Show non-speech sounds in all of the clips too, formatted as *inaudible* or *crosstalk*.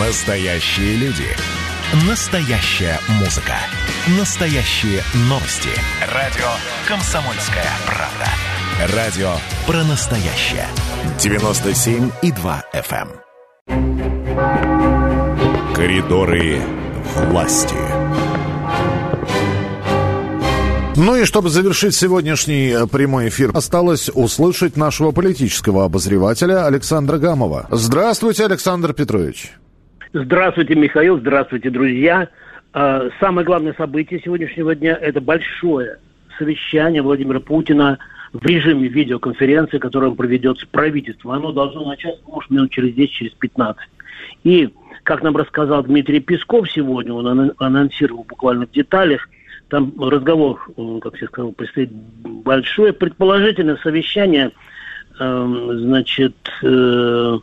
Настоящие люди. Настоящая музыка. Настоящие новости. Радио «Комсомольская правда». Радио про настоящее. 97,2 FM. эм. Коридоры власти. Ну и чтобы завершить сегодняшний э, прямой эфир, осталось услышать нашего политического обозревателя Александра Гамова. Здравствуйте, Александр Петрович. Здравствуйте, Михаил, здравствуйте, друзья. А, Самое главное событие сегодняшнего дня – это большое совещание Владимира Путина в режиме видеоконференции, которое проведет с правительством. Оно должно начаться, может, минут через 10, через 15. И, как нам рассказал Дмитрий Песков сегодня, он анонсировал буквально в деталях, там разговор, он, как я сказал, предстоит большое, предположительное совещание, эм, значит, э,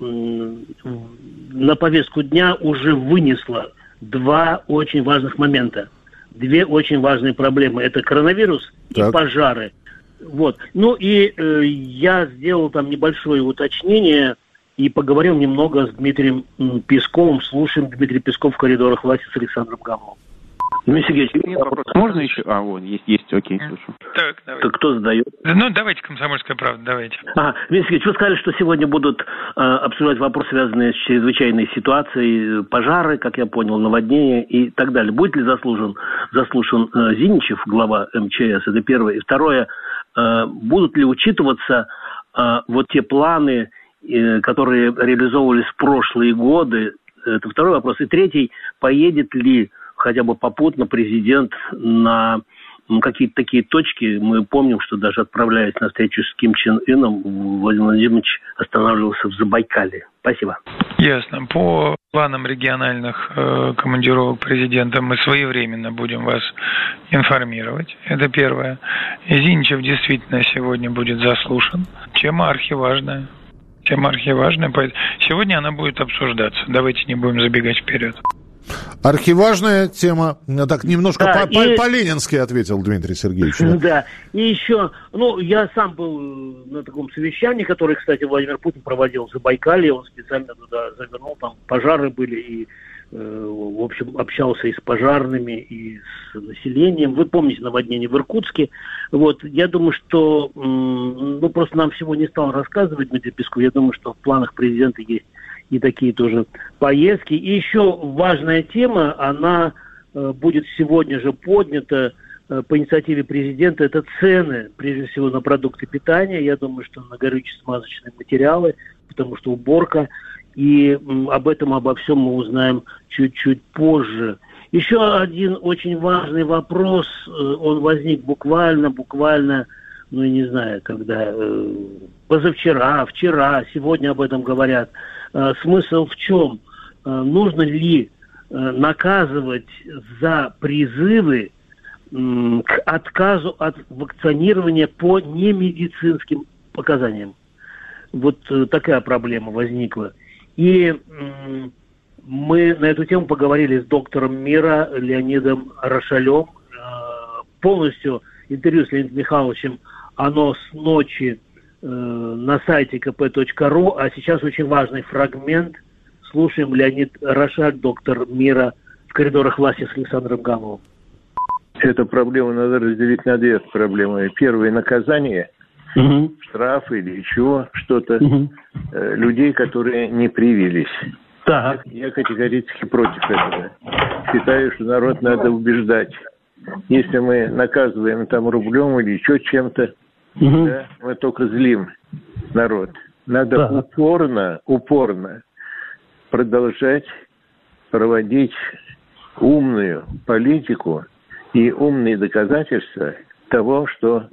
на повестку дня уже вынесло два очень важных момента. Две очень важные проблемы. Это коронавирус Так. и пожары. Вот. Ну и э, я сделал там небольшое уточнение и поговорил немного с Дмитрием Песковым. Слушаем Дмитрий Песков в коридорах власти с Александром Гамовым. Дмитрий Сергеевич, Нет вопросов. Можно еще? А, вот, есть, есть, окей, слушаю. Так, давайте. то кто задает? Ну, давайте, комсомольская правда, давайте. Ага, Дмитрий Сергеевич, вы сказали, что сегодня будут э, обсуждать вопросы, связанные с чрезвычайной ситуацией, пожары, как я понял, наводнения и так далее. Будет ли заслужен, заслушан э, Зиничев, глава МЧС? Это первое. И второе, э, будут ли учитываться э, вот те планы, э, которые реализовывались в прошлые годы? Это второй вопрос. И третий, поедет ли хотя бы попутно президент на какие-то такие точки. Мы помним, что даже отправляясь на встречу с Ким Чен Ыном, Владимир Владимирович останавливался в Забайкале. Спасибо. Ясно. По планам региональных э, командировок президента мы своевременно будем вас информировать. Это первое. И Зиничев действительно сегодня будет заслушан. Тема архиважная. Тема архиважная. Сегодня она будет обсуждаться. Давайте не будем забегать вперед. Архиважная тема. Я Так немножко Да, по- и- по-ленински ответил Дмитрий Сергеевич. *laughs* Да. И еще, ну, я сам был э, на таком совещании, которое, кстати, Владимир Путин проводил в Забайкалье. Он специально туда завернул, там пожары были, и, э, в общем, общался и с пожарными, и с населением. Вы помните наводнение в Иркутске. Вот, я думаю, что, ну, просто нам всего не стал рассказывать Дмитрий Песков. Я думаю, что в планах президента есть и такие тоже поездки. И еще важная тема, она э, будет сегодня же поднята э, по инициативе президента, это цены, прежде всего, на продукты питания. Я думаю, что на горюче-смазочные материалы, потому что уборка. И об этом, обо всем мы узнаем чуть-чуть позже. Еще один очень важный вопрос, э, он возник буквально, буквально, ну, я не знаю, когда, э, позавчера, вчера, сегодня об этом говорят. Э, Смысл в чем? Э, Нужно ли э, наказывать за призывы м, к отказу от вакцинирования по немедицинским показаниям? Вот э, такая проблема возникла. И м, мы на эту тему поговорили с доктором мира Леонидом Рошалем. Э, Полностью интервью с Леонидом Михайловичем, оно с ночи э, на сайте kp.ru, а сейчас очень важный фрагмент. Слушаем Леонид Рошаль, доктор мира в коридорах власти с Александром Гамовым. Эту проблему надо разделить на две проблемы. Первое – наказание, штраф или еще что-то э, людей, которые не привились. Так. Я категорически против этого. Считаю, что народ надо убеждать. Если мы наказываем там рублем или еще чем-то, да, мы только злим народ. Надо Да. упорно, упорно продолжать проводить умную политику и умные доказательства того, что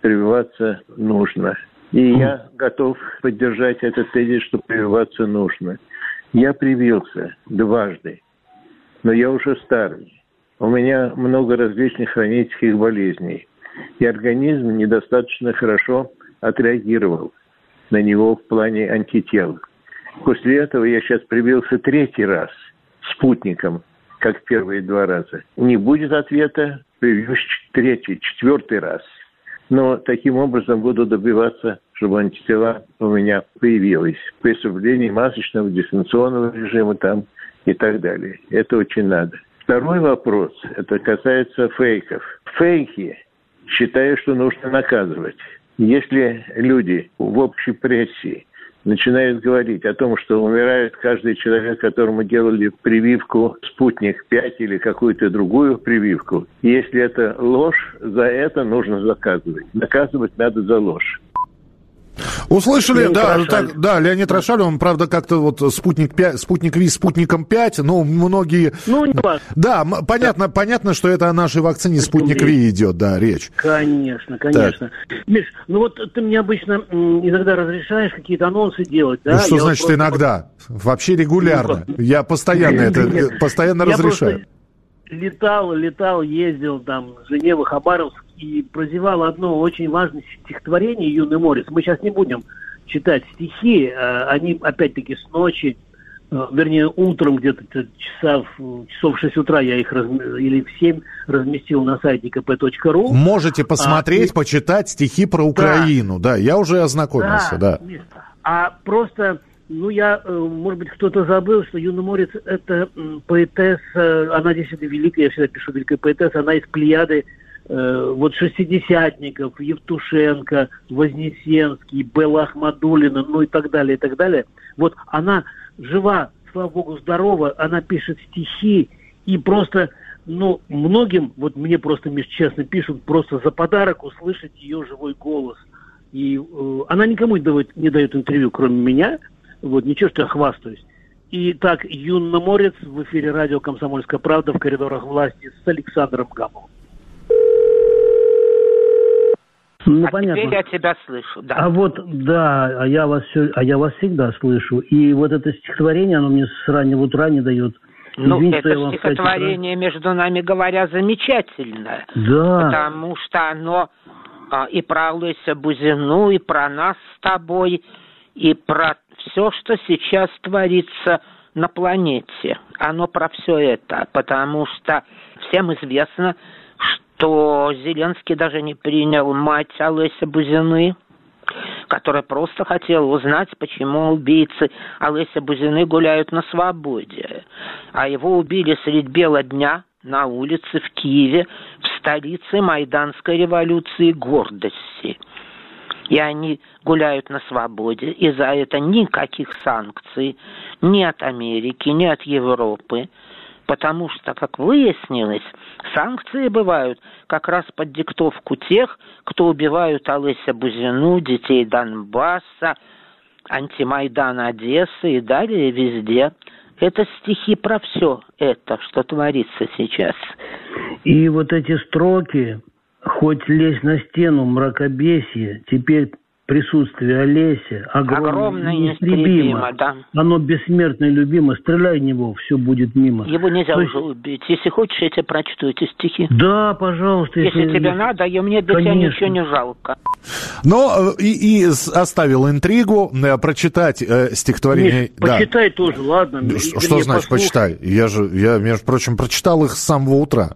прививаться нужно. И я готов поддержать этот тезис, что прививаться нужно. Я привился дважды, но я уже старый. У меня много различных хронических болезней. И организм недостаточно хорошо отреагировал на него в плане антител. После этого я сейчас привился третий раз спутником, как первые два раза. Не будет ответа, привьюсь третий, четвертый раз. Но таким образом буду добиваться, чтобы антитела у меня появились при соблюдении масочного дистанционного режима там и так далее. Это очень надо. Второй вопрос, это касается фейков. Фейки считаю, что нужно наказывать. Если люди в общей прессе начинают говорить о том, что умирает каждый человек, которому делали прививку «Спутник-5» или какую-то другую прививку. Если это ложь, за это нужно заказывать. Наказывать надо за ложь. Услышали, Леонид да, так, да, Леонид Рошаль, он, правда, как-то вот спутник 5, спутник Ви спутником 5, но многие... Ну, не важно. Да, понятно, да. понятно, что это о нашей вакцине спутник Ви идет, да, речь. Конечно, конечно. Так. Миш, ну вот ты мне обычно иногда разрешаешь какие-то анонсы делать, да? Ну, что Я значит вот просто... иногда? Вообще регулярно. Ну, Я постоянно это, постоянно разрешаю. Летал, летал, ездил там, Женева, Хабаровск, и прозевала одно очень важное стихотворение «Юный Морец». Мы сейчас не будем читать стихи, э, они опять-таки с ночи, э, вернее, утром где-то часов, часов в 6 утра я их разм... или в 7 разместил на сайте kp.ru. Можете посмотреть, а, почитать стихи про Украину. Да, да я уже ознакомился, да. да. А просто, ну, я, э, может быть, кто-то забыл, что Юный Морец – это поэтесса, она действительно великая, я всегда пишу великая поэтесса, она из Плеяды вот шестидесятников, Евтушенко, Вознесенский, Белла Ахмадулина, ну и так далее, и так далее. Вот она жива, слава богу, здорова, она пишет стихи, и просто, ну, многим, вот мне просто, честно, пишут просто за подарок услышать ее живой голос. И э, она никому не дает, не дает интервью, кроме меня, вот, ничего, что я хвастаюсь. И так, Юнна Морец в эфире радио «Комсомольская правда» в коридорах власти с Александром Гамовым. Ну, а понятно. теперь я тебя слышу, да. А вот, да, а я вас все, а я вас всегда слышу. И вот это стихотворение, оно мне с раннего утра не дает. Ну, Извините, это стихотворение, сказать, между нами говоря, замечательное. Да. Потому что оно а, и про Лыся Бузину, и про нас с тобой, и про все, что сейчас творится на планете. Оно про все это, потому что всем известно, то Зеленский даже не принял мать Олеся Бузины, которая просто хотела узнать, почему убийцы Олеся Бузины гуляют на свободе. А его убили средь бела дня на улице в Киеве, в столице Майданской революции гордости. И они гуляют на свободе, и за это никаких санкций ни от Америки, ни от Европы потому что, как выяснилось, санкции бывают как раз под диктовку тех, кто убивают Алыся Бузину, детей Донбасса, антимайдан Одессы и далее везде. Это стихи про все это, что творится сейчас. И вот эти строки, хоть лезь на стену мракобесие, теперь присутствие Олеся огромное, огромное неистребимо. Да. Оно бессмертно и любимо. Стреляй в него, все будет мимо. Его нельзя То уже убить. Если хочешь, я тебе прочту эти стихи. Да, пожалуйста. Если, если тебе надо, я, мне для Конечно. тебя ничего не жалко. Но э, и, и оставил интригу э, прочитать э, стихотворение. Нет, да. Почитай тоже, ладно. Что, что значит послушай. почитай? Я же, я, между прочим, прочитал их с самого утра.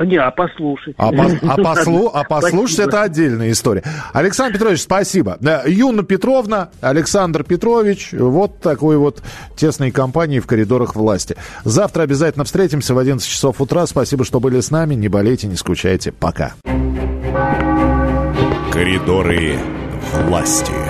Не, а послушать. А, по, *laughs* а, послу, а послушать это отдельная история. Александр Петрович, спасибо. Юна Петровна, Александр Петрович, вот такой вот тесной компании в коридорах власти. Завтра обязательно встретимся в 11 часов утра. Спасибо, что были с нами. Не болейте, не скучайте. Пока. Коридоры власти.